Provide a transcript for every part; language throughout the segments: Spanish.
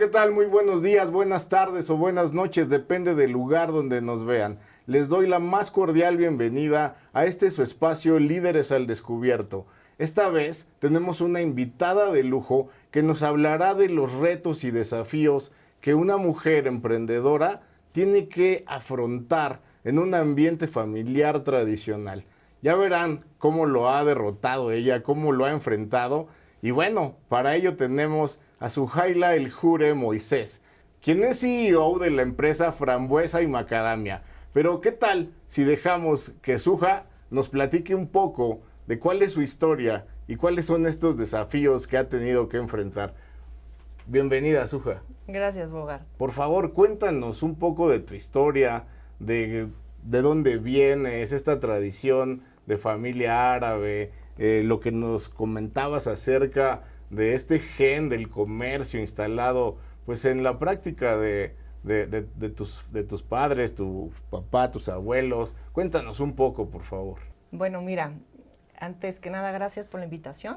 ¿qué tal? Muy buenos días, buenas tardes o buenas noches, depende del lugar donde nos vean. Les doy la más cordial bienvenida a este su espacio Líderes al Descubierto. Esta vez tenemos una invitada de lujo que nos hablará de los retos y desafíos que una mujer emprendedora tiene que afrontar en un ambiente familiar tradicional. Ya verán cómo lo ha derrotado ella, cómo lo ha enfrentado. Y bueno, para ello tenemos a Sujaila El Jure Moisés, quien es CEO de la empresa Frambuesa y Macadamia. Pero ¿qué tal si dejamos que Suja nos platique un poco de cuál es su historia y cuáles son estos desafíos que ha tenido que enfrentar? Bienvenida, Suja. Gracias, Bogar. Por favor, cuéntanos un poco de tu historia, de, de dónde vienes, esta tradición de familia árabe, eh, lo que nos comentabas acerca de este gen del comercio instalado pues en la práctica de, tus, de tus padres, tu papá, tus abuelos. Cuéntanos un poco, por favor. Bueno, mira, antes que nada, gracias por la invitación.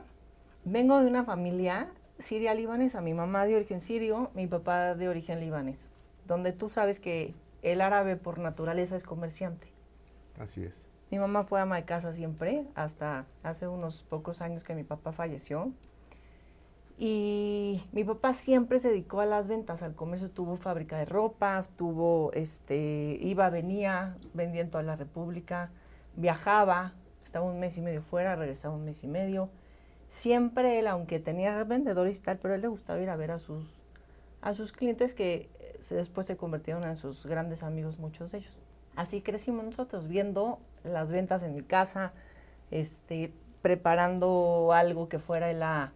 Vengo de una familia siria libanesa, mi mamá de origen sirio, mi papá de origen libanés, donde tú sabes que el árabe por naturaleza es comerciante. Así es. Mi mamá fue ama de casa siempre, hasta hace unos pocos años que mi papá falleció. Y mi papá siempre se dedicó a las ventas, al comercio, tuvo fábrica de ropa, tuvo, este, iba, venía, vendía en toda la República, viajaba, estaba un mes y medio fuera, regresaba un mes y medio. Siempre él, aunque tenía vendedores y tal, pero él le gustaba ir a ver a sus, a sus clientes que se, después se convirtieron en sus grandes amigos, muchos de ellos. Así crecimos nosotros, viendo las ventas en mi casa, este, preparando algo que fuera la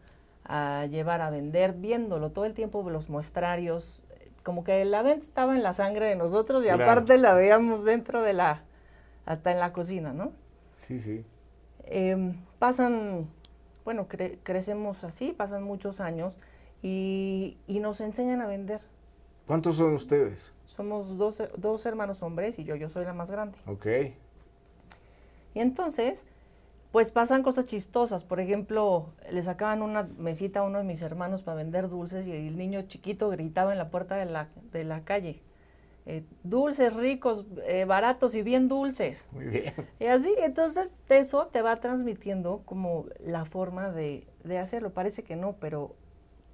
a llevar a vender, viéndolo todo el tiempo, los muestrarios, como que la venta estaba en la sangre de nosotros y aparte la veíamos dentro de la, hasta en la cocina, ¿no? Sí, sí. Em, pasan, bueno, crecemos así, pasan muchos años y, y, nos enseñan a vender. ¿Cuántos son ustedes? Somos dos, dos hermanos hombres y yo, yo soy la más grande. Ok. Y entonces, pues pasan cosas chistosas. Por ejemplo, le sacaban una mesita a uno de mis hermanos para vender dulces y el niño chiquito gritaba en la puerta de la, de la calle. Eh, dulces ricos, eh, baratos y bien dulces. Muy bien. Y así, entonces eso te va transmitiendo como la forma de, de, hacerlo. Parece que no, pero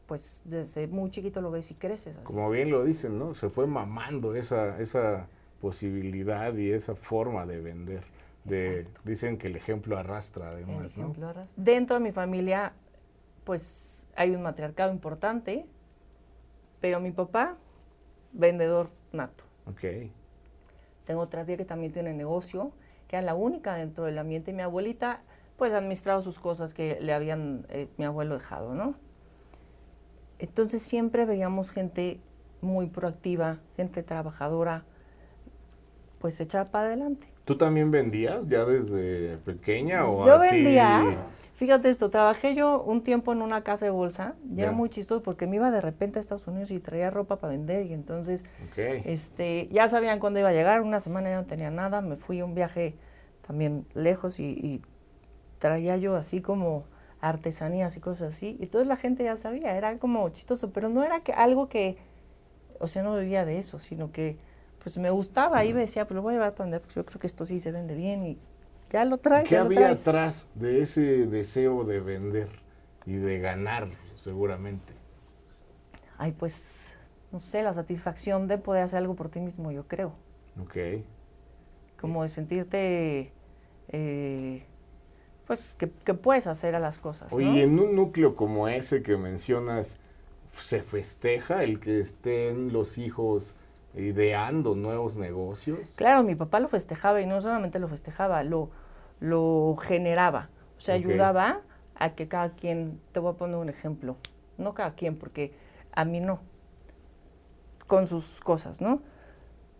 pues desde muy chiquito lo ves y creces. Así. Como bien lo dicen, ¿no? Se fue mamando esa, esa posibilidad y esa forma de vender dicen que el ejemplo arrastra además, ¿no? Dentro de mi familia, pues hay un matriarcado importante, pero mi papá, vendedor nato. Ok. Tengo otra tía que también tiene negocio, que era la única dentro del ambiente. Mi abuelita, pues ha administrado sus cosas que le habían eh, mi abuelo dejado, ¿no? Entonces siempre veíamos gente muy proactiva, gente trabajadora, pues echada para adelante. ¿Tú también vendías ya desde pequeña o Yo vendía. Fíjate esto, trabajé yo un tiempo en una casa de bolsa, ya era muy chistoso porque me iba de repente a Estados Unidos y traía ropa para vender y entonces este ya sabían cuándo iba a llegar, una semana ya no tenía nada, me fui a un viaje también lejos y, traía yo así como artesanías y cosas así, y entonces la gente ya sabía, era como chistoso, pero no era que algo que, o sea, no vivía de eso, sino que pues me gustaba, y me decía, pues lo voy a llevar para vender, pues yo creo que esto sí se vende bien y ya lo traes. ¿Qué había atrás de ese deseo de vender y de ganar, seguramente? Ay, pues, no sé, la satisfacción de poder hacer algo por ti mismo, yo creo. Ok. Como de sentirte, eh, pues, que, puedes hacer a las cosas. Oye, en un núcleo como ese que mencionas, ¿se festeja el que estén los hijos ideando nuevos negocios. Claro, mi papá lo festejaba y no solamente lo festejaba, lo, lo generaba. O sea, ayudaba a que cada quien, te voy a poner un ejemplo, no cada quien, porque a mí no, con sus cosas, ¿no?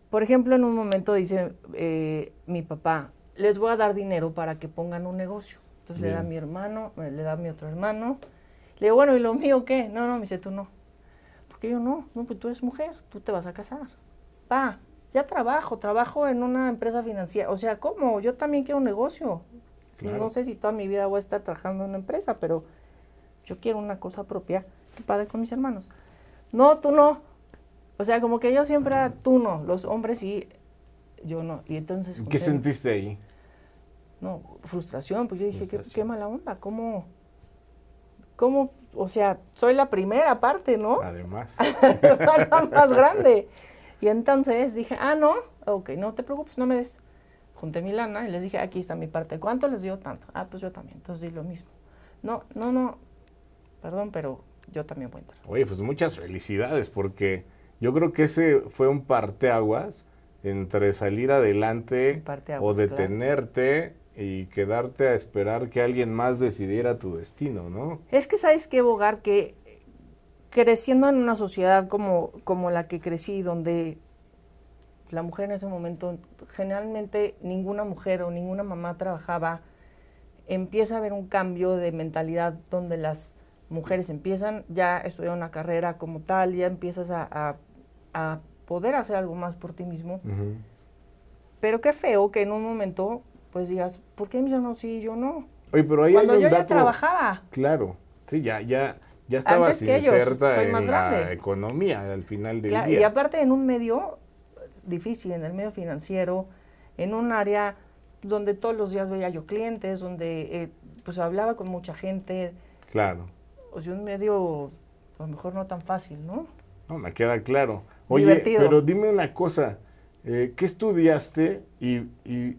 Por ejemplo, en un momento dice eh, mi papá, les voy a dar dinero para que pongan un negocio. Entonces le da a mi hermano, eh, le da a mi otro hermano. Le digo, bueno, ¿y lo mío qué? No, no, me dice, tú no. Porque yo no, no, pues tú eres mujer, tú te vas a casar pa, ya trabajo, trabajo en una empresa financiera. O sea, ¿cómo? Yo también quiero un negocio. No sé si toda mi vida voy a estar trabajando en una empresa, pero yo quiero una cosa propia. Qué padre con mis hermanos. no, tú no. O sea, como que yo siempre era tú no, los hombres sí, yo no. Y entonces... ¿Qué sentiste ahí? No, frustración, pues yo dije, qué, qué mala onda, ¿cómo? ¿Cómo? O sea, soy la primera parte, ¿no? Además. la más grande. Y entonces dije, ah, no, ok, no te preocupes, no me des. Junté mi lana y les dije, aquí está mi parte. ¿Cuánto les dio tanto? Ah, pues yo también. Entonces di lo mismo. No, no, no, perdón, pero yo también voy a entrar. Oye, pues muchas felicidades, porque yo creo que ese fue un parteaguas entre salir adelante o detenerte y quedarte a esperar que alguien más decidiera tu destino, ¿no? Es que sabes qué, Bogar, que creciendo en una sociedad como, como la que crecí, donde la mujer en ese momento, generalmente ninguna mujer o ninguna mamá trabajaba, empieza a haber un cambio de mentalidad donde las mujeres empiezan ya a estudiar una carrera como tal, ya empiezas a, a- a poder hacer algo más por ti mismo. Pero qué feo que en un momento pues digas, ¿por qué mis hermanos sí y yo no? Oye, pero ahí Cuando hay un yo ya dato. trabajaba. Claro, sí, ya, ya, ya estabas Antes que ellos, inserta soy en más la economía al final del Claro, día. y aparte en un medio difícil, en el medio financiero, en un área donde todos los días veía yo clientes, donde eh, pues hablaba con mucha gente, Claro, o sea, un medio a lo mejor no tan fácil, ¿no? no, me queda claro. Oye, Divertido. pero dime una cosa, eh, ¿qué estudiaste y, y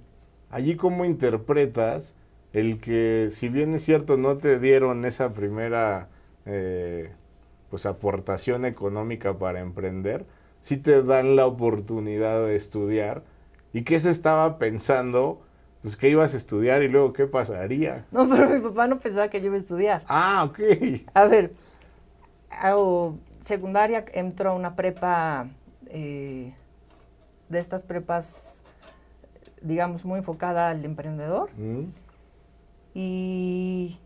allí cómo interpretas el que, si bien es cierto, no te dieron esa primera eh, pues aportación económica para emprender, sí te dan la oportunidad de estudiar? ¿Y qué se estaba pensando? Pues que ibas a estudiar y luego qué pasaría. No, pero mi papá no pensaba que yo iba a estudiar. Ah, ok. A ver, hago secundaria, entro a una prepa, eh, de estas prepas, digamos, muy enfocada al emprendedor. Mm, Y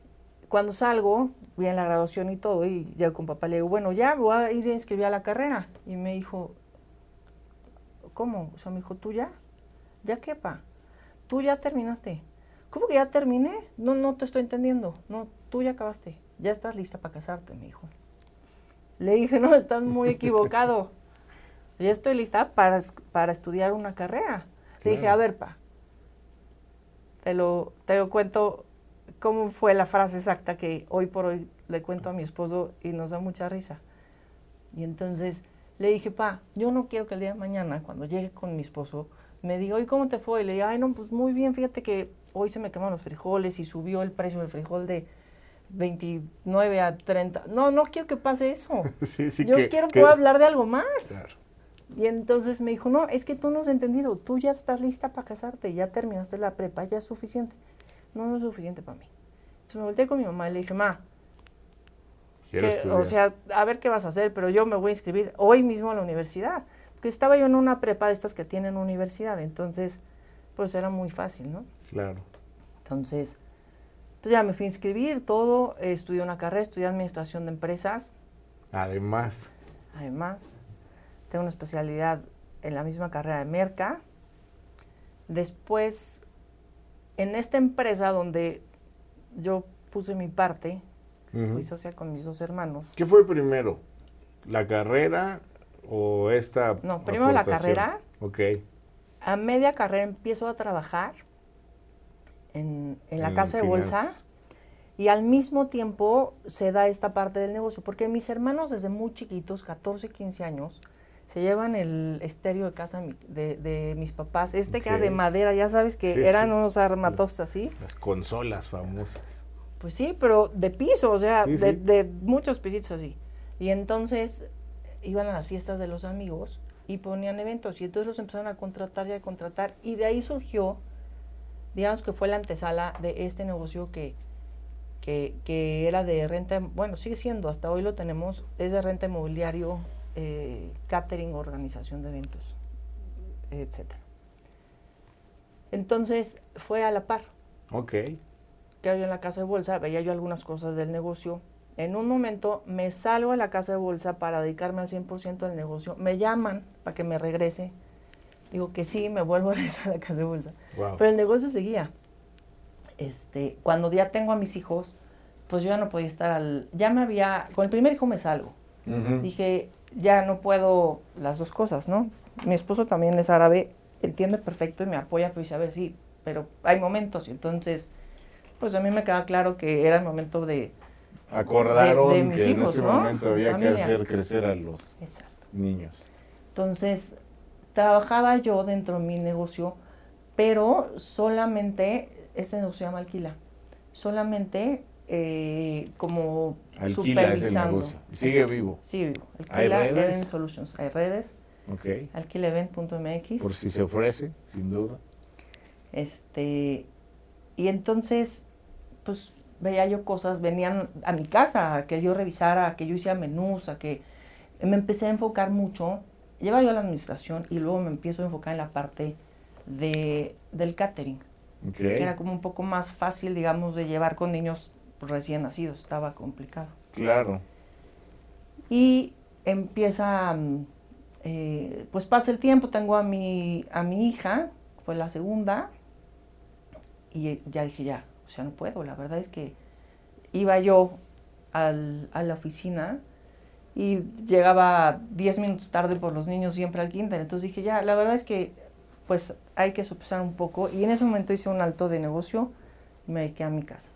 cuando salgo, vi en la graduación y todo, y ya con papá le digo, bueno, ya voy a ir a inscribir a la carrera. Y me dijo, ¿cómo? O sea, me dijo, ¿tú ya? ¿Ya qué, pa? ¿Tú ya terminaste? ¿Cómo que ya terminé? No, no te estoy entendiendo. No, tú ya acabaste. Ya estás lista para casarte, me dijo. Le dije, no, estás muy equivocado. Ya estoy lista para, para estudiar una carrera. Le dije, a ver, pa, te lo, te lo cuento cómo fue la frase exacta que hoy por hoy le cuento a mi esposo y nos da mucha risa. Y entonces le dije, pa, yo no quiero que el día de mañana, cuando llegue con mi esposo, me diga, oye, ¿cómo te fue? Y le diga, ay, no, pues muy bien, fíjate que hoy se me quemaron los frijoles y subió el precio del frijol de 29 a 30. No, no quiero que pase eso. Sí, sí yo que- quiero que- poder hablar de algo más. Claro. Y entonces me dijo, no, es que tú no has entendido, tú ya estás lista para casarte, ya terminaste la prepa, ya es suficiente. No, no es suficiente para mí. Entonces me volteé con mi mamá y le dije, ma, que- o sea, a ver qué vas a hacer, pero yo me voy a inscribir hoy mismo a la universidad. Porque estaba yo en una prepa de estas que tienen universidad, entonces, pues era muy fácil, ¿no? Claro. Entonces, pues ya me fui a inscribir, todo, eh, estudié una carrera, estudié administración de empresas, Además, Además, tengo una especialidad en la misma carrera de Merca. Después, en esta empresa donde yo puse mi parte, Ujú. fui socia con mis dos hermanos. ¿qué fue primero? ¿La carrera o esta No, primero la aportación? carrera. Ok. A media carrera empiezo a trabajar en, en la En casa de bolsa y al mismo tiempo se da esta parte del negocio, porque mis hermanos desde muy chiquitos, 14, 15 años, se llevan el estéreo de casa de, de mis papás, este que era de madera, ya sabes que Sí, eran sí. unos armatos así. Las consolas famosas. Pues sí, pero de piso, o sea, Sí, de, de muchos pisitos así. Y entonces iban a las fiestas de los amigos y ponían eventos y entonces los empezaron a contratar y a contratar y de ahí surgió, digamos que fue la antesala de este negocio que, que, que era de renta, bueno, sigue siendo, hasta hoy lo tenemos, es de renta inmobiliario, eh, catering, organización de eventos, etcétera. Entonces fue a la par Ok. que yo en la casa de bolsa, veía yo algunas cosas del negocio. En un momento me salgo a la casa de bolsa para dedicarme al 100% al negocio. Me llaman para que me regrese. Digo que sí, me vuelvo a regresar a la casa de bolsa. Wow. Pero el negocio seguía. Este, cuando ya tengo a mis hijos, pues yo ya no podía estar al... Ya me había... Con el primer hijo me salgo. dije, ya no puedo las dos cosas, ¿no? Mi esposo también es árabe, entiende perfecto y me apoya, pero dice, a ver, sí, pero hay momentos. Y entonces, pues a mí me queda claro que era el momento de... Acordaron que en ese momento había que hacer crecer a los niños. Entonces, trabajaba yo dentro de mi negocio, pero solamente, este negocio se llama Alquila, solamente eh, como supervisando. Sigue vivo. Sigue vivo. Alquila Event Solutions. Hay redes. Okay. Alquilaevent.mx. Por si se ofrece, sin duda. Este, y entonces, pues veía yo cosas, venían a mi casa, a que yo revisara, a que yo hiciera menús, a que me empecé a enfocar mucho. Lleva yo a la administración y luego me empiezo a enfocar en la parte de, del catering. Que era como un poco más fácil, digamos, de llevar con niños recién nacidos, estaba complicado. Claro. Y empieza, mm, eh, pues pasa el tiempo, tengo a mi, a mi hija, fue la segunda, y ya dije, ya, o sea, no puedo, la verdad es que iba yo al, a la oficina y llegaba 10 minutos tarde por los niños siempre al kinder, entonces dije, ya, la verdad es que pues hay que sopesar un poco, y en ese momento hice un alto de negocio y me dediqué a mi casa.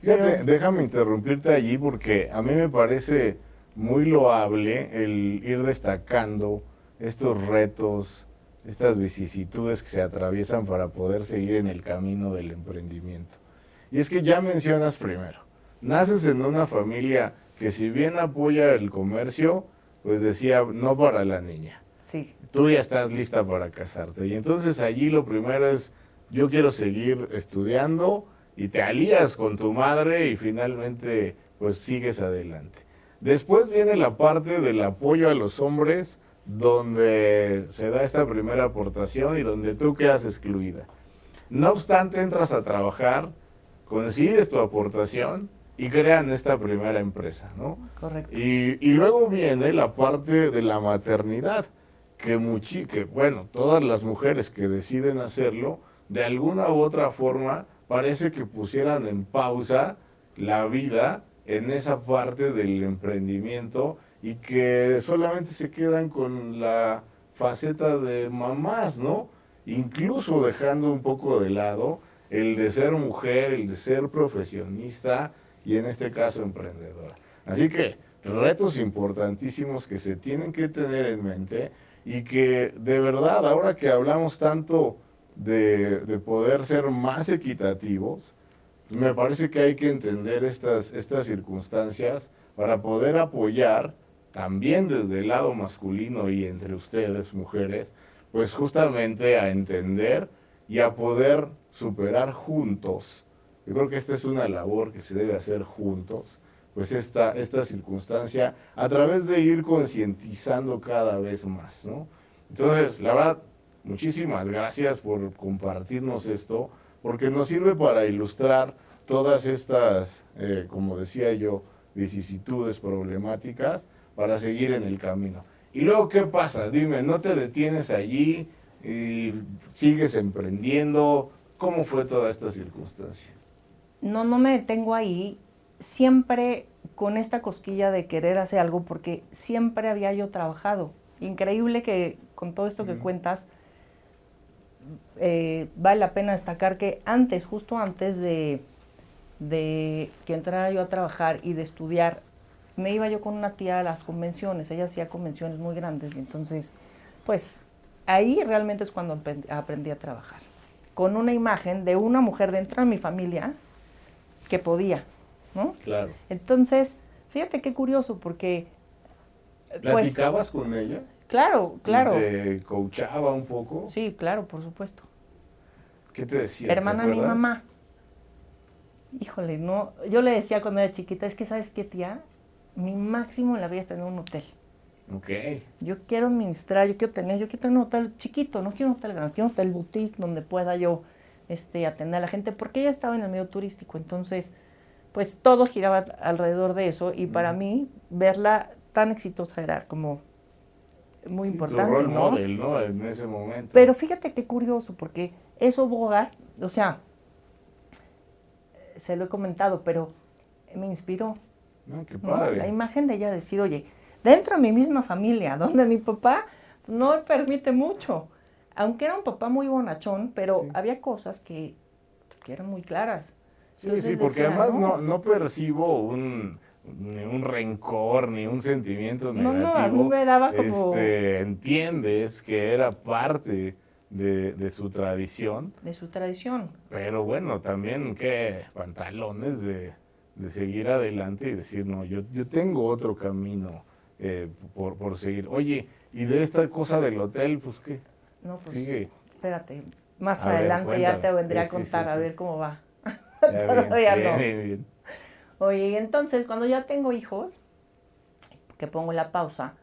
Fíjate, déjame interrumpirte allí porque a mí me parece muy loable el ir destacando estos retos, estas vicisitudes que se atraviesan para poder seguir en el camino del emprendimiento. Y es que ya mencionas primero, naces en una familia que si bien apoya el comercio, pues decía, no para la niña. Sí. Tú ya estás lista para casarte. Y entonces allí lo primero es, yo quiero seguir estudiando y te alías con tu madre y finalmente pues sigues adelante. Después viene la parte del apoyo a los hombres donde se da esta primera aportación y donde tú quedas excluida. No obstante, entras a trabajar, consigues tu aportación y crean esta primera empresa, ¿no? Correcto. Y, y luego viene la parte de la maternidad, que, muchi, que, bueno, todas las mujeres que deciden hacerlo, de alguna u otra forma, parece que pusieran en pausa la vida en esa parte del emprendimiento y que solamente se quedan con la faceta de mamás, ¿no? Incluso dejando un poco de lado el de ser mujer, el de ser profesionista y en este caso emprendedora. Así que retos importantísimos que se tienen que tener en mente y que de verdad ahora que hablamos tanto de, de poder ser más equitativos, me parece que hay que entender estas, estas circunstancias para poder apoyar también desde el lado masculino y entre ustedes, mujeres, pues justamente a entender y a poder superar juntos. Yo creo que esta es una labor que se debe hacer juntos, pues esta, esta circunstancia a través de ir concientizando cada vez más, ¿no? Entonces, la verdad, muchísimas gracias por compartirnos esto, porque nos sirve para ilustrar todas estas, eh, como decía yo, vicisitudes problemáticas para seguir en el camino. Y luego, ¿qué pasa? Dime, ¿no te detienes allí y sigues emprendiendo? ¿Cómo fue toda esta circunstancia? No, no me detengo ahí. Siempre con esta cosquilla de querer hacer algo, porque siempre había yo trabajado. Increíble que con todo esto que cuentas, eh, vale la pena destacar que antes, justo antes de, de que entrara yo a trabajar y de estudiar, me iba yo con una tía a las convenciones, ella hacía convenciones muy grandes y entonces, pues ahí realmente es cuando aprendí a trabajar, con una imagen de una mujer dentro de mi familia que podía, ¿no? Claro. Entonces, fíjate qué curioso, porque... Pues, ¿Platicabas con ella? Claro, claro. ¿Te coachaba un poco? Sí, claro, por supuesto. ¿Qué te decía? Hermana mi mamá. Híjole, no. Yo le decía cuando era chiquita, es que, ¿sabes qué, tía? mi máximo en la vida es tener un hotel. Ok. Yo quiero administrar, yo quiero tener, yo quiero tener un hotel chiquito, no quiero un hotel grande, quiero un hotel boutique donde pueda yo este, atender a la gente, porque ella estaba en el medio turístico, entonces, pues todo giraba alrededor de eso y para mí verla tan exitosa era como muy importante, ¿no? Model, ¿no? En ese momento. Pero fíjate qué curioso, porque eso Bogar, o sea, se lo he comentado, pero me inspiró No, qué padre. La imagen de ella decir, oye, dentro de mi misma familia, donde mi papá no me permite mucho, aunque era un papá muy bonachón, pero había cosas que, que, eran muy claras. Sí, sí, porque además no, no percibo un ni un rencor, ni un sentimiento negativo. No, no, a mí me daba como... Este, entiendes que era parte de, su tradición. De su tradición. Pero bueno, también qué pantalones de, seguir adelante y decir, no, yo, yo tengo otro camino eh, por, por seguir. Oye, y de esta cosa del hotel, pues qué. No, pues espérate, más adelante ya te vendría a contar a ver cómo va. Todavía no. Bien, bien. Oye, entonces cuando ya tengo hijos, que pongo la pausa,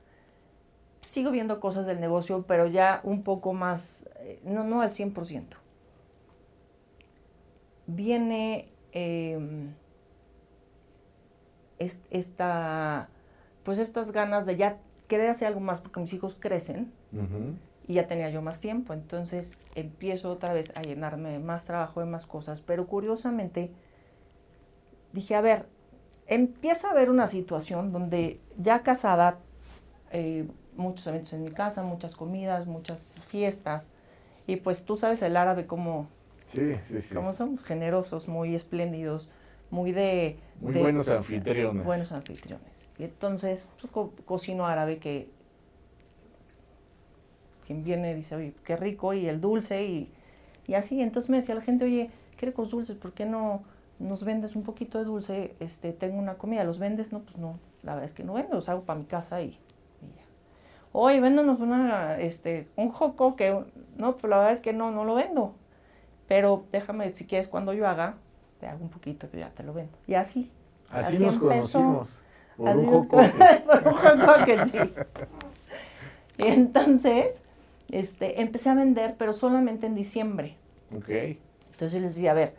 sigo viendo cosas del negocio, pero ya un poco más, eh, no, no al 100%. Viene em, esta, pues estas ganas de ya querer hacer algo más porque mis hijos crecen y ya tenía yo más tiempo. Entonces empiezo otra vez a llenarme de más trabajo, de más cosas, pero curiosamente dije, a ver, empieza a haber una situación donde ya casada, eh, muchos eventos en mi casa, muchas comidas, muchas fiestas, y pues tú sabes el árabe como, sí, sí, sí. como somos generosos, muy espléndidos, muy de... Muy buenos anfitriones. Buenos anfitriones. Y entonces pues, cocino árabe que quien viene dice, oye, qué rico, y el dulce, y, y así. Entonces me decía la gente, oye, qué ricos dulces, ¿por qué no nos vendes un poquito de dulce, este, tengo una comida, ¿los vendes? No, pues no, la verdad es que no vendo, los hago para mi casa y, ya. Oye, véndanos una, este, un joco que, no, pues la verdad es que no, no lo vendo. Pero déjame, si quieres, cuando yo haga, te hago un poquito, pero ya te lo vendo. Y así. Así, nos conocimos. Por un joco. por un joco que sí. Y entonces, este, empecé a vender, pero solamente en diciembre. Ok. Entonces les decía, a ver,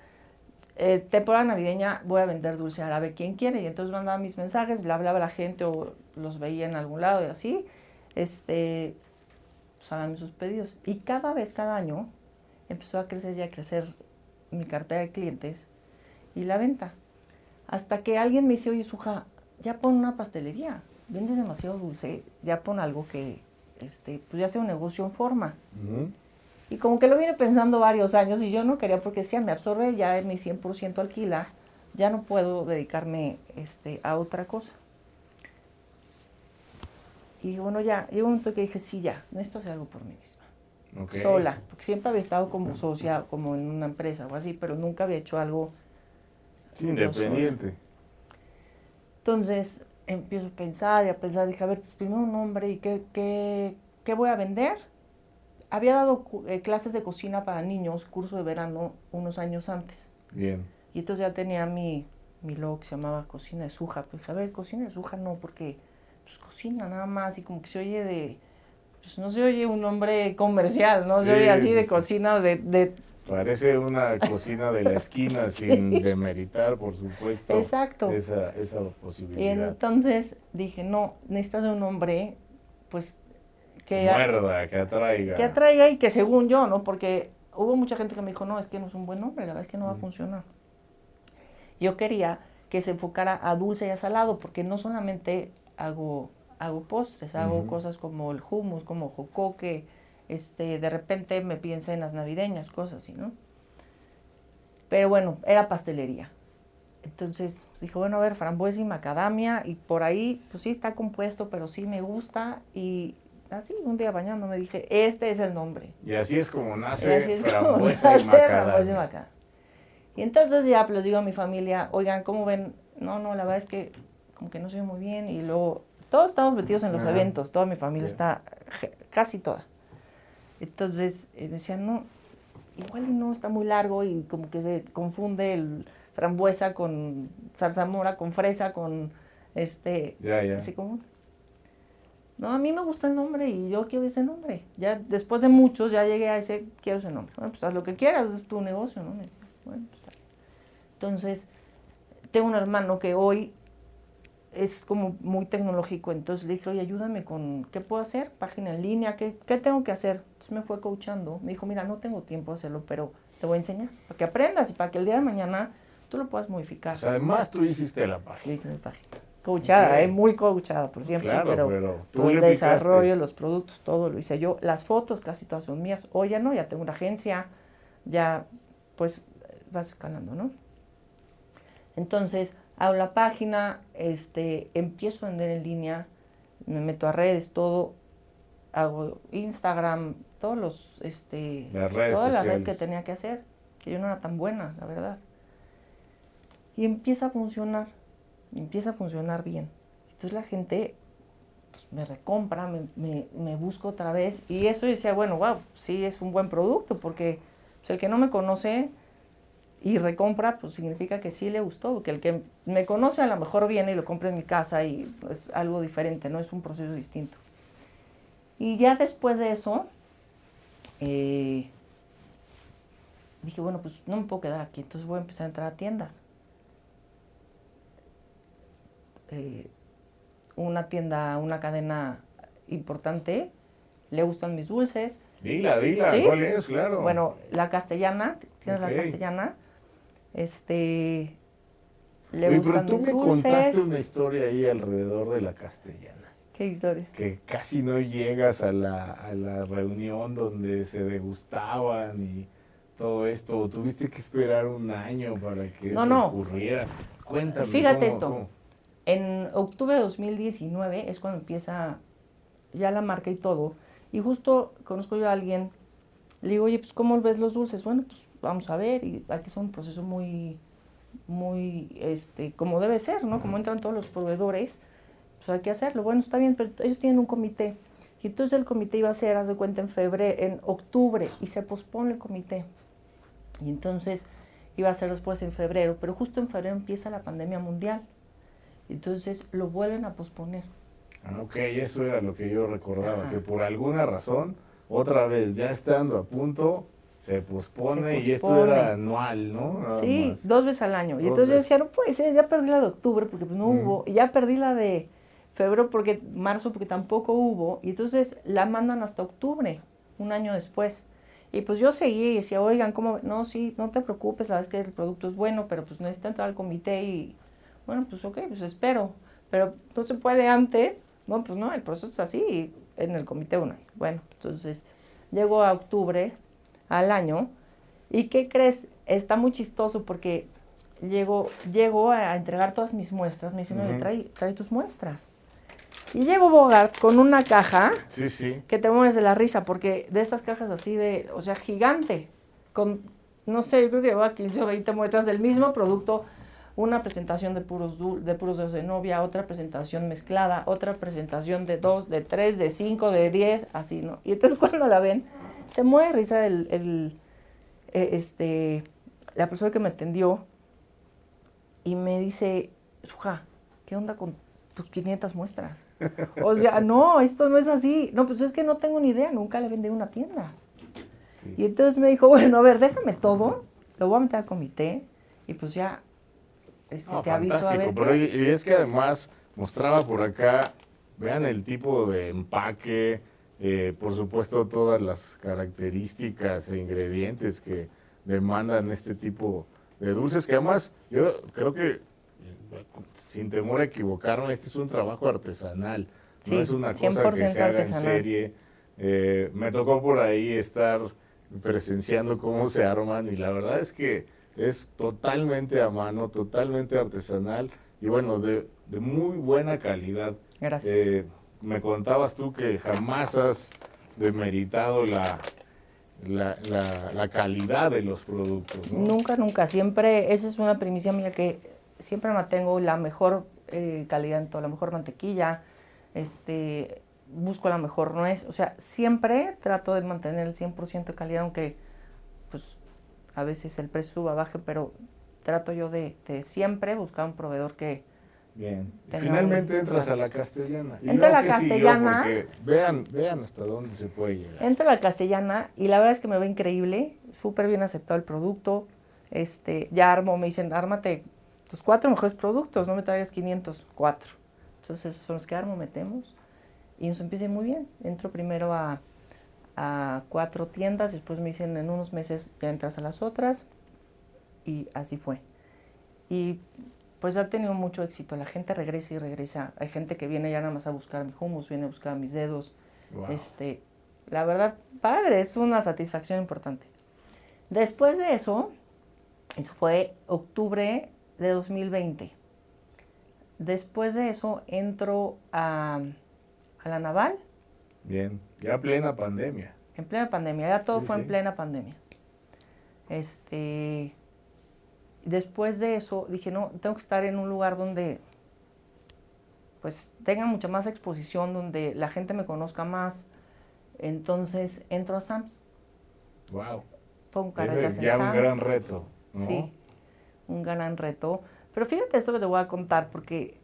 eh, temporada navideña voy a vender dulce árabe, quien quiere? Y entonces mandaba mis mensajes, le hablaba a la gente o los veía en algún lado y así, este, pues hagan sus pedidos. Y cada vez, cada año, empezó a crecer y a crecer mi cartera de clientes y la venta. Hasta que alguien me dice, oye, Suja, ya pon una pastelería, vendes demasiado dulce, ya pon algo que, este, pues ya sea un negocio en forma. Y como que lo vine pensando varios años y yo no quería porque decía, me absorbe ya en mi 100% alquila, ya no puedo dedicarme este, a otra cosa. Y bueno, ya, llegó un momento que dije, sí, ya, necesito hacer algo por mí misma. Sola, porque siempre había estado como socia, como en una empresa o así, pero nunca había hecho algo independiente. Entonces empiezo a pensar y a pensar, dije, a ver, pues primero un nombre y qué, qué, qué voy a vender había dado eh, clases de cocina para niños, curso de verano, unos años antes. Bien. Y entonces ya tenía mi, mi logo que se llamaba Cocina de Suja. Pues dije, a ver, Cocina de Suja no, porque pues cocina nada más y como que se oye de... Pues no se oye un nombre comercial, no se oye así de cocina de, de... Parece una cocina de la esquina sin demeritar, por supuesto. Exacto. Esa, esa posibilidad. Y entonces dije, no, necesitas un nombre, pues que muerda, que atraiga. Que atraiga y que según yo, ¿no? Porque hubo mucha gente que me dijo, no, es que no es un buen nombre, la verdad es que no va a mm. funcionar. Yo quería que se enfocara a dulce y a salado, porque no solamente hago, hago postres, hago cosas como el hummus, como jocoque, este, de repente me piensa en las navideñas, cosas así, ¿no? Pero bueno, era pastelería. Entonces dijo, bueno, a ver, frambuesa y macadamia, y por ahí, pues sí está compuesto, pero sí me gusta, y así, un día bañándome dije, este es el nombre. Y así es como nace Frambuesa y Macadamia. Y entonces ya pues, les digo a mi familia, oigan, ¿cómo ven? No, no, la verdad es que como que no se ve muy bien. Y luego, todos estamos metidos en los eventos, toda mi familia está, casi toda. Entonces eh, me decían, no, igual no, está muy largo y como que se confunde el frambuesa con zarzamora, con fresa, con este... Ya, ya. Así como, no, a mí me gusta el nombre y yo quiero ese nombre. Ya después de muchos ya llegué a ese, quiero ese nombre. Bueno, pues haz lo que quieras, es tu negocio, ¿no? bueno, pues está bien. Entonces, tengo un hermano que hoy es como muy tecnológico, entonces le dije, oye, ayúdame con, ¿qué puedo hacer? Página en línea, ¿qué, qué tengo que hacer? Entonces me fue coachando, me dijo, mira, no tengo tiempo de hacerlo, pero te voy a enseñar, para que aprendas y para que el día de mañana tú lo puedas modificar. además tú hiciste la página. hice la página coachada, eh, muy coachada por siempre, pero, todo el desarrollo, los productos, todo lo hice yo. Las fotos casi todas son mías. Hoy ya no, ya tengo una agencia, ya pues vas escalando, ¿no? Entonces, hago la página, este, empiezo a vender en línea, me meto a redes, todo, hago Instagram, todos los, este, todas las redes que tenía que hacer, que yo no era tan buena, la verdad. Y empieza a funcionar, empieza a funcionar bien. Entonces la gente pues, me recompra, me, me, me busca otra vez y eso decía, bueno, wow, sí es un buen producto porque pues, el que no me conoce y recompra, pues significa que sí le gustó, porque el que me conoce a lo mejor viene y lo compra en mi casa y es algo diferente, no es un proceso distinto. Y ya después de eso, eh, dije, bueno, pues no me puedo quedar aquí, entonces voy a empezar a entrar a tiendas. Eh, una tienda, una cadena importante, le gustan mis dulces. Dila, dila, ¿cuál es? Claro. Bueno, la castellana, tienes la castellana, este, le Oye, pero tú me contaste una historia ahí alrededor de la castellana. ¿Qué historia? Que casi no llegas a la, a la reunión donde se degustaban y todo esto. Tuviste que esperar un año para que no, no. ocurriera. Cuéntame. Fíjate esto. En octubre de 2019 es cuando empieza ya la marca y todo. Y justo conozco yo a alguien, le digo, oye, pues ¿cómo ves los dulces? Bueno, pues vamos a ver. Y aquí es un proceso muy, muy, este, como debe ser, ¿no? Como entran todos los proveedores pues hay que hacerlo. Bueno, está bien, pero ellos tienen un comité. Y entonces el comité iba a ser, haz de cuenta, en febrero, en octubre, y se pospone el comité. Y entonces iba a ser después en febrero, pero justo en febrero empieza la pandemia mundial. Entonces lo vuelven a posponer. Ah, ok, eso era lo que yo recordaba, que por alguna razón, otra vez, ya estando a punto, se pospone, y esto era anual, ¿no? sí, dos veces al año. y entonces yo decía, no puede ser, ya perdí la de octubre porque pues no hubo, y ya perdí la de febrero porque, marzo porque tampoco hubo, y entonces la mandan hasta octubre, un año después. Y pues yo seguí y decía, oigan, ¿cómo? No, sí, no te preocupes, la verdad es que el producto es bueno, pero pues necesita entrar al comité y, bueno, pues ok, pues espero. Pero no se puede antes, no, pues no, el proceso es así, en el comité un año. Bueno, entonces llego a octubre al año, ¿y qué crees? Está muy chistoso porque llego, llego a entregar todas mis muestras, me dicen, trae, trae tus muestras. Y llego Bogart con una caja que te mueves de la risa, porque de estas cajas así de, o sea, gigante, con, no sé, yo creo que lleva 15 o 20 muestras del mismo producto, una presentación de puros, de puros dedos de novia, otra presentación mezclada, otra presentación de dos, de tres, de cinco, de diez, así, ¿no? Y entonces cuando la ven, se mueve de risa el, el eh, este, la persona que me atendió y me dice, Suja, ¿qué onda con tus 500 muestras. O sea, no, esto no es así. No, pues es que no tengo ni idea, nunca le vendí una tienda. Y entonces me dijo, bueno, a ver, déjame todo, lo voy a meter al comité y pues ya este, te aviso a ver. Pero y, es que además mostraba por acá, vean el tipo de empaque, eh, por supuesto todas las características e ingredientes que demandan este tipo de dulces, que además yo creo que sin temor a equivocarme, este es un trabajo artesanal, no es una cosa que se haga en serie. Eh, me tocó por ahí estar presenciando cómo se arman y la verdad es que es totalmente a mano, totalmente artesanal y bueno, de, muy buena calidad. Gracias. Eh, me contabas tú que jamás has demeritado la, la, la, calidad de los productos. Nunca, nunca. Siempre, esa es una primicia mía que siempre mantengo la mejor eh, calidad en todo, la mejor mantequilla, este, busco la mejor nuez, o sea, siempre trato de mantener el 100% de calidad, aunque pues a veces el precio suba, baje, pero trato yo de, siempre buscar un proveedor que... Bien, finalmente entras a la castellana. Entra a la castellana. vean, vean hasta dónde se puede llegar. Entra a la castellana y la verdad es que me va increíble, súper bien aceptado el producto. Este, ya armo, me dicen, ármate los cuatro mejores productos, no me traigas 500, cuatro. Entonces esos son los que armo, metemos y nos empieza muy bien. Entro primero a, a cuatro tiendas, después me dicen en unos meses ya entras a las otras y así fue. Y pues ha tenido mucho éxito. La gente regresa y regresa. Hay gente que viene ya nada más a buscar mi hummus, viene a buscar mis dedos. Este, la verdad, padre, es una satisfacción importante. Después de eso, eso fue octubre de 2020. Después de eso entro a, la naval. Bien, ya plena pandemia. En plena pandemia, ya todo fue en plena pandemia. Este, después de eso dije, no, tengo que estar en un lugar donde pues tenga mucha más exposición, donde la gente me conozca más. Entonces entro a SAMS. Wow. Pongo es ya un gran reto. Sí, un gran reto. Pero fíjate esto que te voy a contar, porque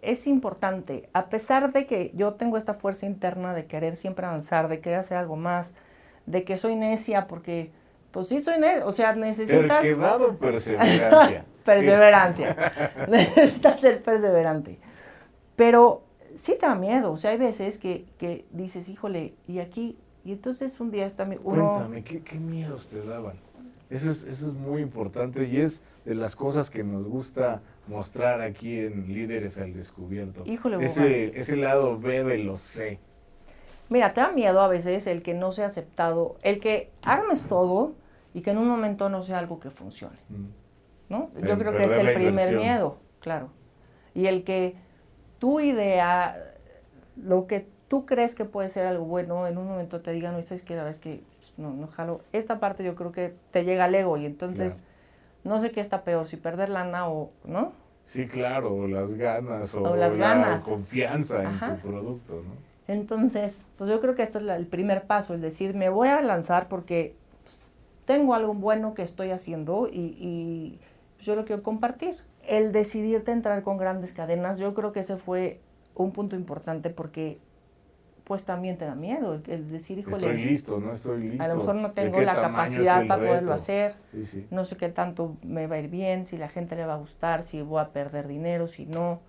es importante, a pesar de que yo tengo esta fuerza interna de querer siempre avanzar, de querer hacer algo más, de que soy necia, porque, pues sí soy o sea, necesitas... Terquedad perseverancia. perseverancia. necesitas ser perseverante. Pero sí te da miedo, o sea, hay veces que, que dices, híjole, y aquí, y entonces un día está uno... Cuéntame, ¿qué, qué miedos te daban? Eso es, eso es muy importante y es de las cosas que nos gusta mostrar aquí en Líderes al Descubierto. Híjole, ese, ese lado B de los C. Mira, te da miedo a veces el que no sea aceptado, el que armes todo y que en un momento no sea algo que funcione. Mm. ¿No? Yo creo que es el primer miedo, claro. Y el que tu idea, lo que tú crees que puede ser algo bueno, en un momento te digan, no, es que la vez que no, no jalo. Esta parte yo creo que te llega al ego y entonces no sé qué está peor, si perder lana o, ¿no? Sí, claro, o las ganas o, las la confianza en tu producto, ¿no? Entonces, pues yo creo que este es el primer paso, el decir, me voy a lanzar porque pues, tengo algo bueno que estoy haciendo y, y yo lo quiero compartir. El decidirte entrar con grandes cadenas, yo creo que ese fue un punto importante porque pues también te da miedo el, decir, híjole. Estoy listo, no estoy listo. A lo mejor no tengo la capacidad para poderlo hacer. No sé qué tanto me va a ir bien, si la gente le va a gustar, si voy a perder dinero, si no.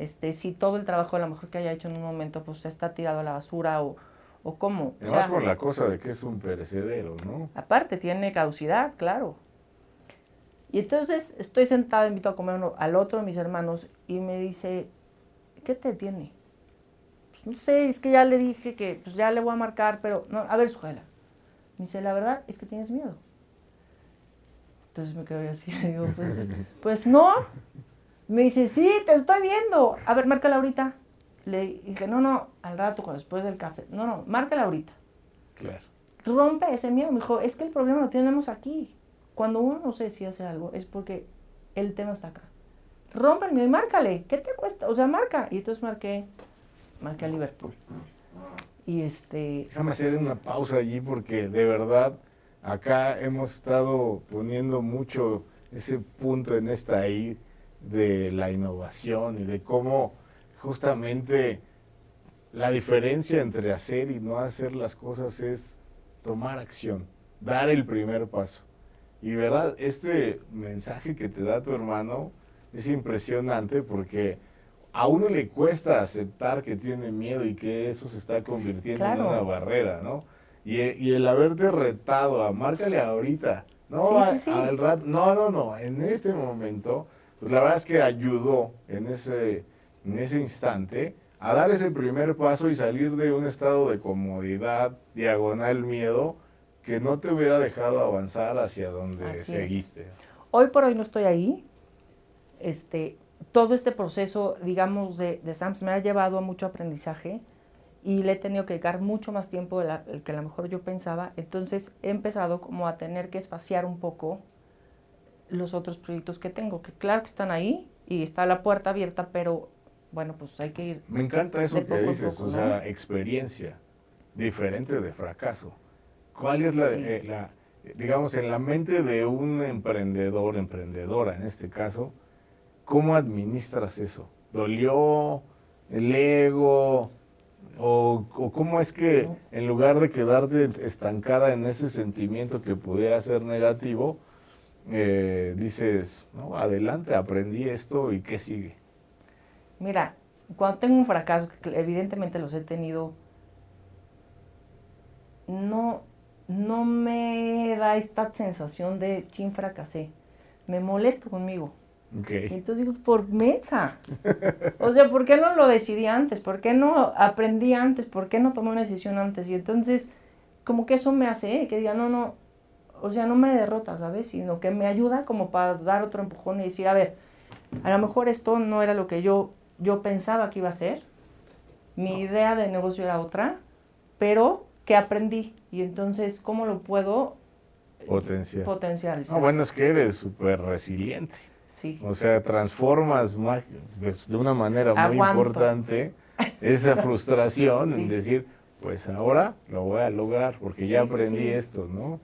Este, si todo el trabajo a lo mejor que haya hecho en un momento pues está tirado a la basura o, o cómo. Además con la cosa de que es un perecedero, ¿no? Aparte, tiene caducidad, claro. Y entonces estoy sentada, invito a comer uno al otro de mis hermanos y me dice, ¿qué te tiene? no sé, es que ya le dije que pues ya le voy a marcar, pero no, a ver, Suela. Me dice, la verdad es que tienes miedo. Entonces me quedo así, digo, pues, pues no. Me dice, sí, te estoy viendo. A ver, márcala ahorita. Le dije, no, no, al rato, después del café. No, no, márcala ahorita. Claro. Rompe ese miedo. Me dijo, es que el problema lo tenemos aquí. Cuando uno no sé si hace algo, es porque el tema está acá. Rompe el miedo y márcale. ¿Qué te cuesta? O sea, marca. Y entonces marqué marqué a Liverpool. Y este... Déjame hacer una pausa allí porque de verdad acá hemos estado poniendo mucho ese punto en esta I de la innovación y de cómo justamente la diferencia entre hacer y no hacer las cosas es tomar acción, dar el primer paso. Y verdad, este mensaje que te da tu hermano es impresionante porque a uno le cuesta aceptar que tiene miedo y que eso se está convirtiendo en una barrera, ¿no? Y, el haberte retado a márcale ahorita, no, al rato, no, no, no, en este momento, pues la verdad es que ayudó en ese, en ese instante a dar ese primer paso y salir de un estado de comodidad, diagonal miedo, que no te hubiera dejado avanzar hacia donde seguiste. Hoy por hoy no estoy ahí, este, todo este proceso, digamos, de, de, SAMS me ha llevado a mucho aprendizaje y le he tenido que dedicar mucho más tiempo del que a lo mejor yo pensaba. Entonces he empezado como a tener que espaciar un poco los otros proyectos que tengo, que claro que están ahí y está la puerta abierta, pero bueno, pues hay que ir. Me encanta eso que dices, o sea, experiencia diferente de fracaso. ¿Cuál es la, eh, la, digamos, en la mente de un emprendedor, emprendedora en este caso, ¿Cómo administras eso? ¿Dolió el ego? O, cómo es que en lugar de quedarte estancada en ese sentimiento que pudiera ser negativo, eh, dices, no, adelante, aprendí esto y qué sigue? Mira, cuando tengo un fracaso, que evidentemente los he tenido, no, no me da esta sensación de chin fracasé. Me molesto conmigo Y entonces digo, por mesa. o sea, ¿por qué no lo decidí antes? ¿Por qué no aprendí antes? ¿Por qué no tomé una decisión antes? Y entonces, como que eso me hace, ¿eh? que diga, no, no, o sea, no me derrota, ¿sabes? Sino que me ayuda como para dar otro empujón y decir, a ver, a lo mejor esto no era lo que yo, yo pensaba que iba a ser. Mi idea de negocio era otra, pero que aprendí. Y entonces, ¿cómo lo puedo Potencial. potencializar? No, bueno, es que eres súper resiliente. O sea, transformas pues, de una manera muy importante esa frustración en decir, pues ahora lo voy a lograr porque ya aprendí esto, ¿no?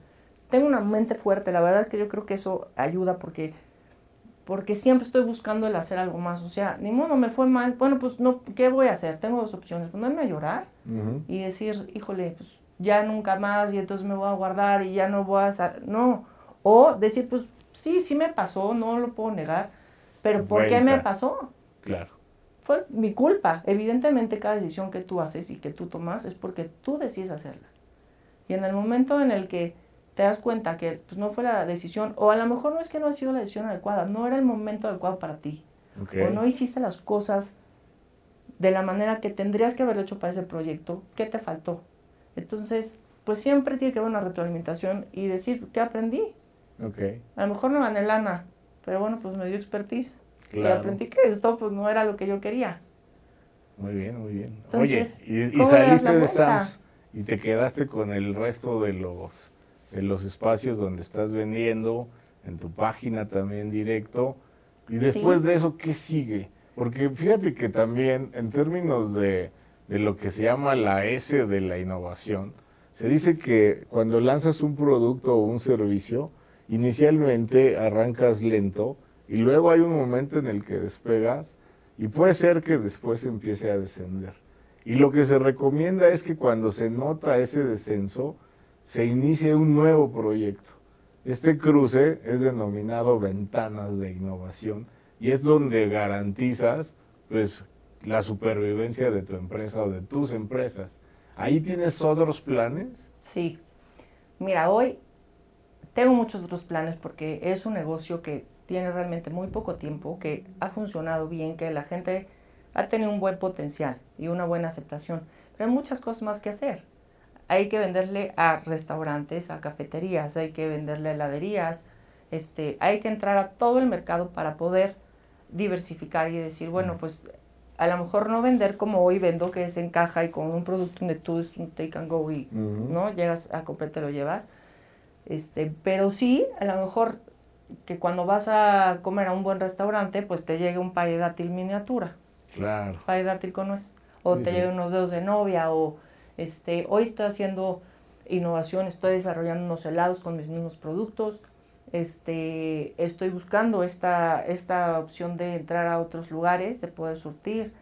Tengo una mente fuerte, la verdad que yo creo que eso ayuda porque porque siempre estoy buscando el hacer algo más, o sea, ni modo, me fue mal, bueno, pues no, ¿qué voy a hacer? Tengo dos opciones, ponerme a llorar y decir, híjole, pues ya nunca más y entonces me voy a guardar y ya no voy a, no, o decir, pues sí, sí me pasó, no lo puedo negar, pero ¿por qué me pasó? Claro. Fue mi culpa. Evidentemente cada decisión que tú haces y que tú tomas es porque tú decides hacerla. Y en el momento en el que te das cuenta que pues, no fue la decisión, o a lo mejor no es que no ha sido la decisión adecuada, no era el momento adecuado para ti, o no hiciste las cosas de la manera que tendrías que haberlo hecho para ese proyecto, ¿qué te faltó? Entonces, pues siempre tiene que haber una retroalimentación y decir, ¿qué aprendí? Okay. A lo mejor no gané lana, pero bueno, pues me dio expertise. Y aprendí que esto pues no era lo que yo quería. Muy bien, muy bien. Oye, y, saliste de Sams y te quedaste con el resto de los, de los espacios donde estás vendiendo, en tu página también directo. Y después de eso, ¿qué sigue? Porque fíjate que también en términos de, de lo que se llama la S de la innovación, se dice que cuando lanzas un producto o un servicio, inicialmente arrancas lento y luego hay un momento en el que despegas y puede ser que después empiece a descender. Y lo que se recomienda es que cuando se nota ese descenso, se inicie un nuevo proyecto. Este cruce es denominado ventanas de innovación y es donde garantizas pues, la supervivencia de tu empresa o de tus empresas. ¿Ahí tienes otros planes? Sí. Mira, hoy tengo muchos otros planes porque es un negocio que tiene realmente muy poco tiempo, que ha funcionado bien, que la gente ha tenido un buen potencial y una buena aceptación. Pero hay muchas cosas más que hacer. Hay que venderle a restaurantes, a cafeterías, hay que venderle a heladerías, este, hay que entrar a todo el mercado para poder diversificar y decir, bueno, pues a lo mejor no vender como hoy vendo, que es en caja y con un producto donde tú es un take and go y no llegas a comprar, te lo llevas este, pero sí, a lo mejor que cuando vas a comer a un buen restaurante, pues te llegue un pay de dátil miniatura. Claro. Pay de dátil con nuez. O te llegue unos dedos de novia. O este, hoy estoy haciendo innovación, estoy desarrollando unos helados con mis mismos productos. Este, estoy buscando esta, esta opción de entrar a otros lugares, de poder surtir.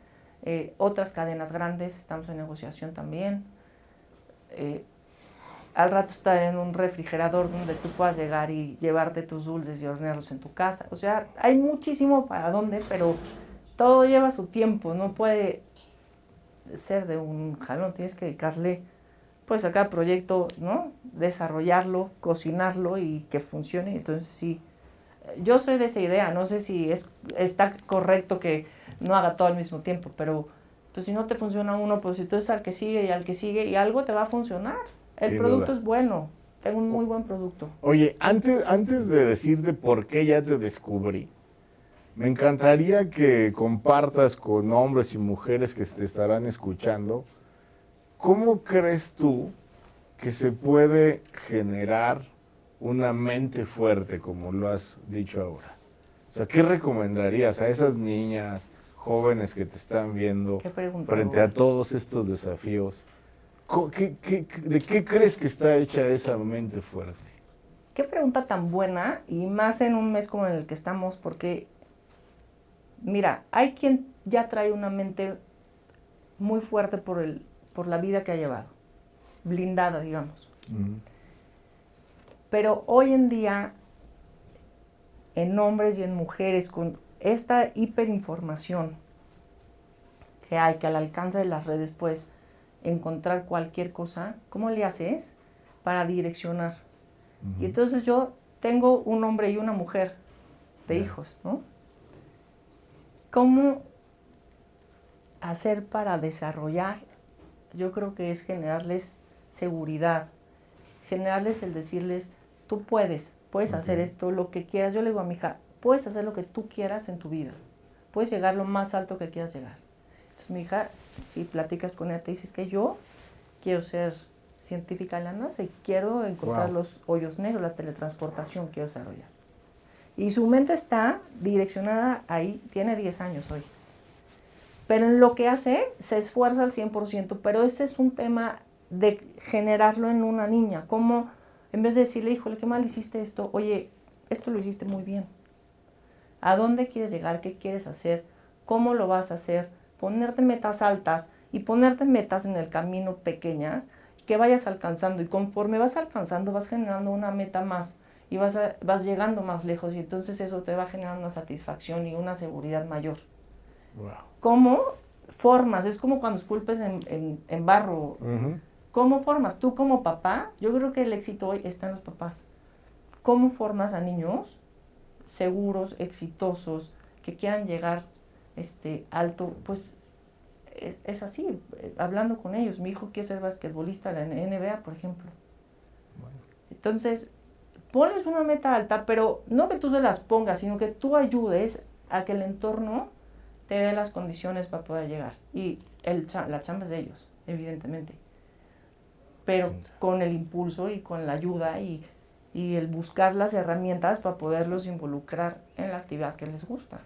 Eh, otras cadenas grandes, estamos en negociación también. Eh, al rato estar en un refrigerador donde tú puedas llegar y llevarte tus dulces y hornearlos en tu casa. O sea, hay muchísimo para dónde, pero todo lleva su tiempo, no puede ser de un jalón, tienes que dedicarle pues a cada proyecto, ¿no? Desarrollarlo, cocinarlo y que funcione. Entonces sí, yo soy de esa idea, no sé si es, está correcto que no haga todo al mismo tiempo, pero pues si no te funciona uno, pues si tú es al que sigue y al que sigue y algo te va a funcionar. El producto es bueno. Tengo un muy buen producto. Oye, antes, antes de decirte por qué ya te descubrí, me encantaría que compartas con hombres y mujeres que te estarán escuchando, ¿cómo crees tú que se puede generar una mente fuerte, como lo has dicho ahora? O sea, ¿qué recomendarías a esas niñas, jóvenes que te están viendo frente a todos estos desafíos? de qué crees que está hecha esa mente fuerte? Qué pregunta tan buena y más en un mes como en el que estamos, porque, mira, hay quien ya trae una mente muy fuerte por, el, por la vida que ha llevado, blindada, digamos. Pero hoy en día, en hombres y en mujeres, con esta hiperinformación que hay, que al alcance de las redes, pues, encontrar cualquier cosa, ¿cómo le haces para direccionar? Y entonces yo tengo un hombre y una mujer de hijos, ¿no? ¿Cómo hacer para desarrollar? Yo creo que es generarles seguridad, generarles el decirles, tú puedes, puedes hacer esto, lo que quieras. Yo le digo a mi hija, puedes hacer lo que tú quieras en tu vida, puedes llegar lo más alto que quieras llegar. Entonces mi hija, si platicas con ella, te dices que yo quiero ser científica en la NASA y quiero encontrar los hoyos negros, la teletransportación quiero desarrollar. Y su mente está direccionada ahí, tiene 10 años hoy. Pero en lo que hace, se esfuerza al 100%, pero este es un tema de generarlo en una niña, como en vez de decirle, híjole, qué mal hiciste esto, oye, esto lo hiciste muy bien. ¿A dónde quieres llegar? ¿Qué quieres hacer? ¿Cómo lo vas a hacer? Ponerte metas altas y ponerte metas en el camino pequeñas que vayas alcanzando y conforme vas alcanzando vas generando una meta más y vas, vas llegando más lejos y entonces eso te va generando una satisfacción y una seguridad mayor. ¿Cómo formas? Es como cuando esculpes en, en, barro. ¿Cómo formas? Tú como papá, yo creo que el éxito hoy está en los papás. ¿Cómo formas a niños seguros, exitosos, que quieran llegar este, alto? Pues es, así, hablando con ellos. Mi hijo quiere ser basquetbolista en la NBA, por ejemplo. Entonces, pones una meta alta, pero no que tú se las pongas, sino que tú ayudes a que el entorno te dé las condiciones para poder llegar. Y el, la chamba es de ellos, evidentemente. Pero con el impulso y con la ayuda y, y el buscar las herramientas para poderlos involucrar en la actividad que les gusta.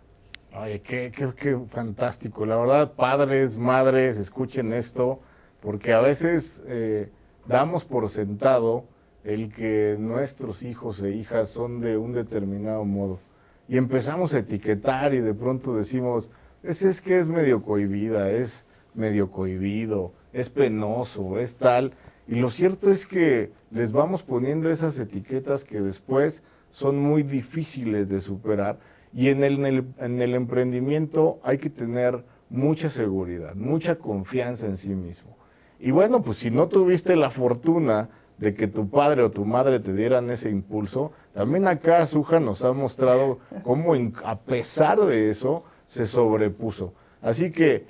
Ay, qué, qué, qué, fantástico. La verdad, padres, madres, escuchen esto, porque a veces eh, damos por sentado el que nuestros hijos e hijas son de un determinado modo. Y empezamos a etiquetar y de pronto decimos, es, es que es medio cohibida, es medio cohibido, es penoso, es tal. Y lo cierto es que les vamos poniendo esas etiquetas que después son muy difíciles de superar y en el, en el, emprendimiento hay que tener mucha seguridad, mucha confianza en sí mismo. Y bueno, pues si no tuviste la fortuna de que tu padre o tu madre te dieran ese impulso, también acá Suja nos ha mostrado cómo a pesar de eso se sobrepuso. Así que,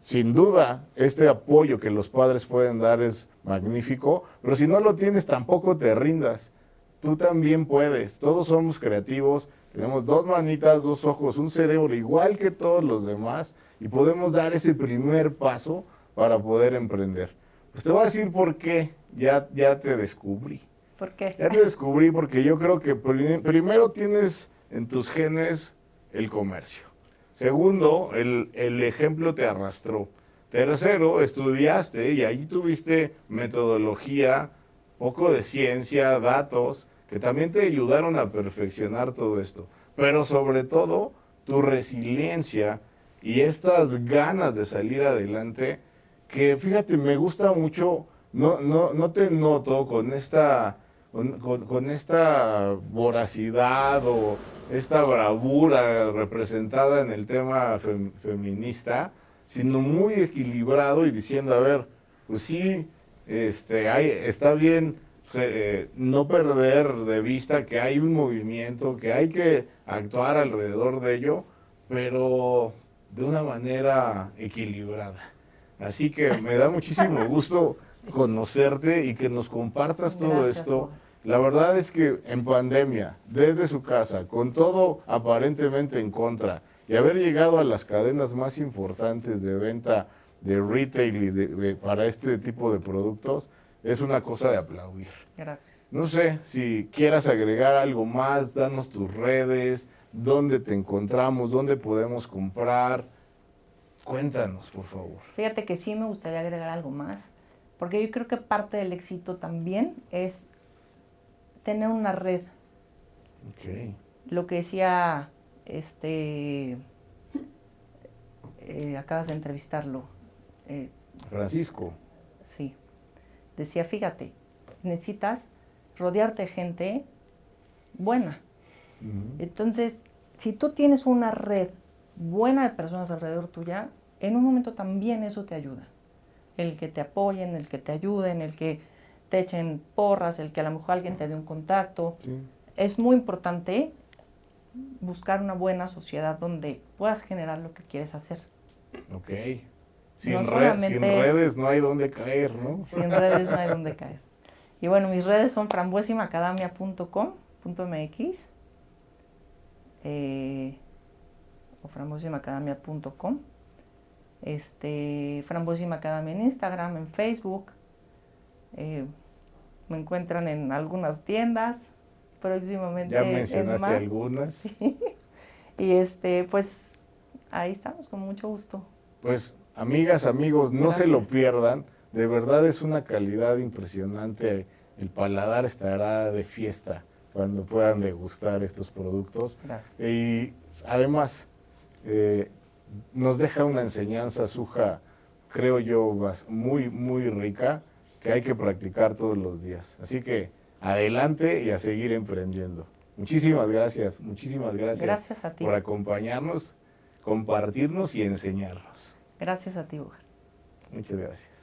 sin duda, este apoyo que los padres pueden dar es magnífico, pero si no lo tienes tampoco te rindas. Tú también puedes, todos somos creativos, tenemos dos manitas, dos ojos, un cerebro igual que todos los demás y podemos dar ese primer paso para poder emprender. Pues te voy a decir por qué. Ya, ya te descubrí. ¿Por qué? Ya te descubrí porque yo creo que primero tienes en tus genes el comercio. Segundo, el, el ejemplo te arrastró. Tercero, estudiaste y ahí tuviste metodología, poco de ciencia, datos que también te ayudaron a perfeccionar todo esto. Pero sobre todo, tu resiliencia y estas ganas de salir adelante, que fíjate, me gusta mucho, no, no, no te noto con esta, con, esta voracidad o esta bravura representada en el tema feminista, sino muy equilibrado y diciendo, a ver, pues sí, este, está bien eh, no perder de vista que hay un movimiento, que hay que actuar alrededor de ello, pero de una manera equilibrada. Así que me da muchísimo gusto conocerte y que nos compartas todo esto. La verdad es que en pandemia, desde su casa, con todo aparentemente en contra, y haber llegado a las cadenas más importantes de venta de retail y para este tipo de productos, es una cosa de aplaudir. Gracias. No sé si quieras agregar algo más, danos tus redes, dónde te encontramos, dónde podemos comprar. Cuéntanos, por favor. Fíjate que sí me gustaría agregar algo más, porque yo creo que parte del éxito también es tener una red. Okay. Lo que decía, este, eh, acabas de entrevistarlo. Eh, Francisco. Sí decía, fíjate, necesitas rodearte de gente buena. Entonces, si tú tienes una red buena de personas alrededor tuya, en un momento también eso te ayuda. El que te apoyen, el que te ayuden, el que te echen porras, el que a lo mejor alguien te dé un contacto. Es muy importante buscar una buena sociedad donde puedas generar lo que quieres hacer. Ok. Sin, redes no hay donde caer, ¿no? Sin redes no hay donde caer. Y bueno, mis redes son frambuesimacadamia.com.mx eh, o frambuesimacadamia.com este, Frambuesimacadamia en Instagram, en Facebook. Eh, me encuentran en algunas tiendas próximamente. Ya mencionaste algunas. Y este, pues ahí estamos con mucho gusto. Pues amigas, amigos, no se lo pierdan. De verdad es una calidad impresionante. El paladar estará de fiesta cuando puedan degustar estos productos. Gracias. Y además, eh, nos deja una enseñanza, Suja, creo yo, muy, muy rica, que hay que practicar todos los días. Así que adelante y a seguir emprendiendo. Muchísimas gracias, muchísimas gracias, gracias a ti. por acompañarnos, compartirnos y enseñarnos. Gracias a ti, Muchas gracias.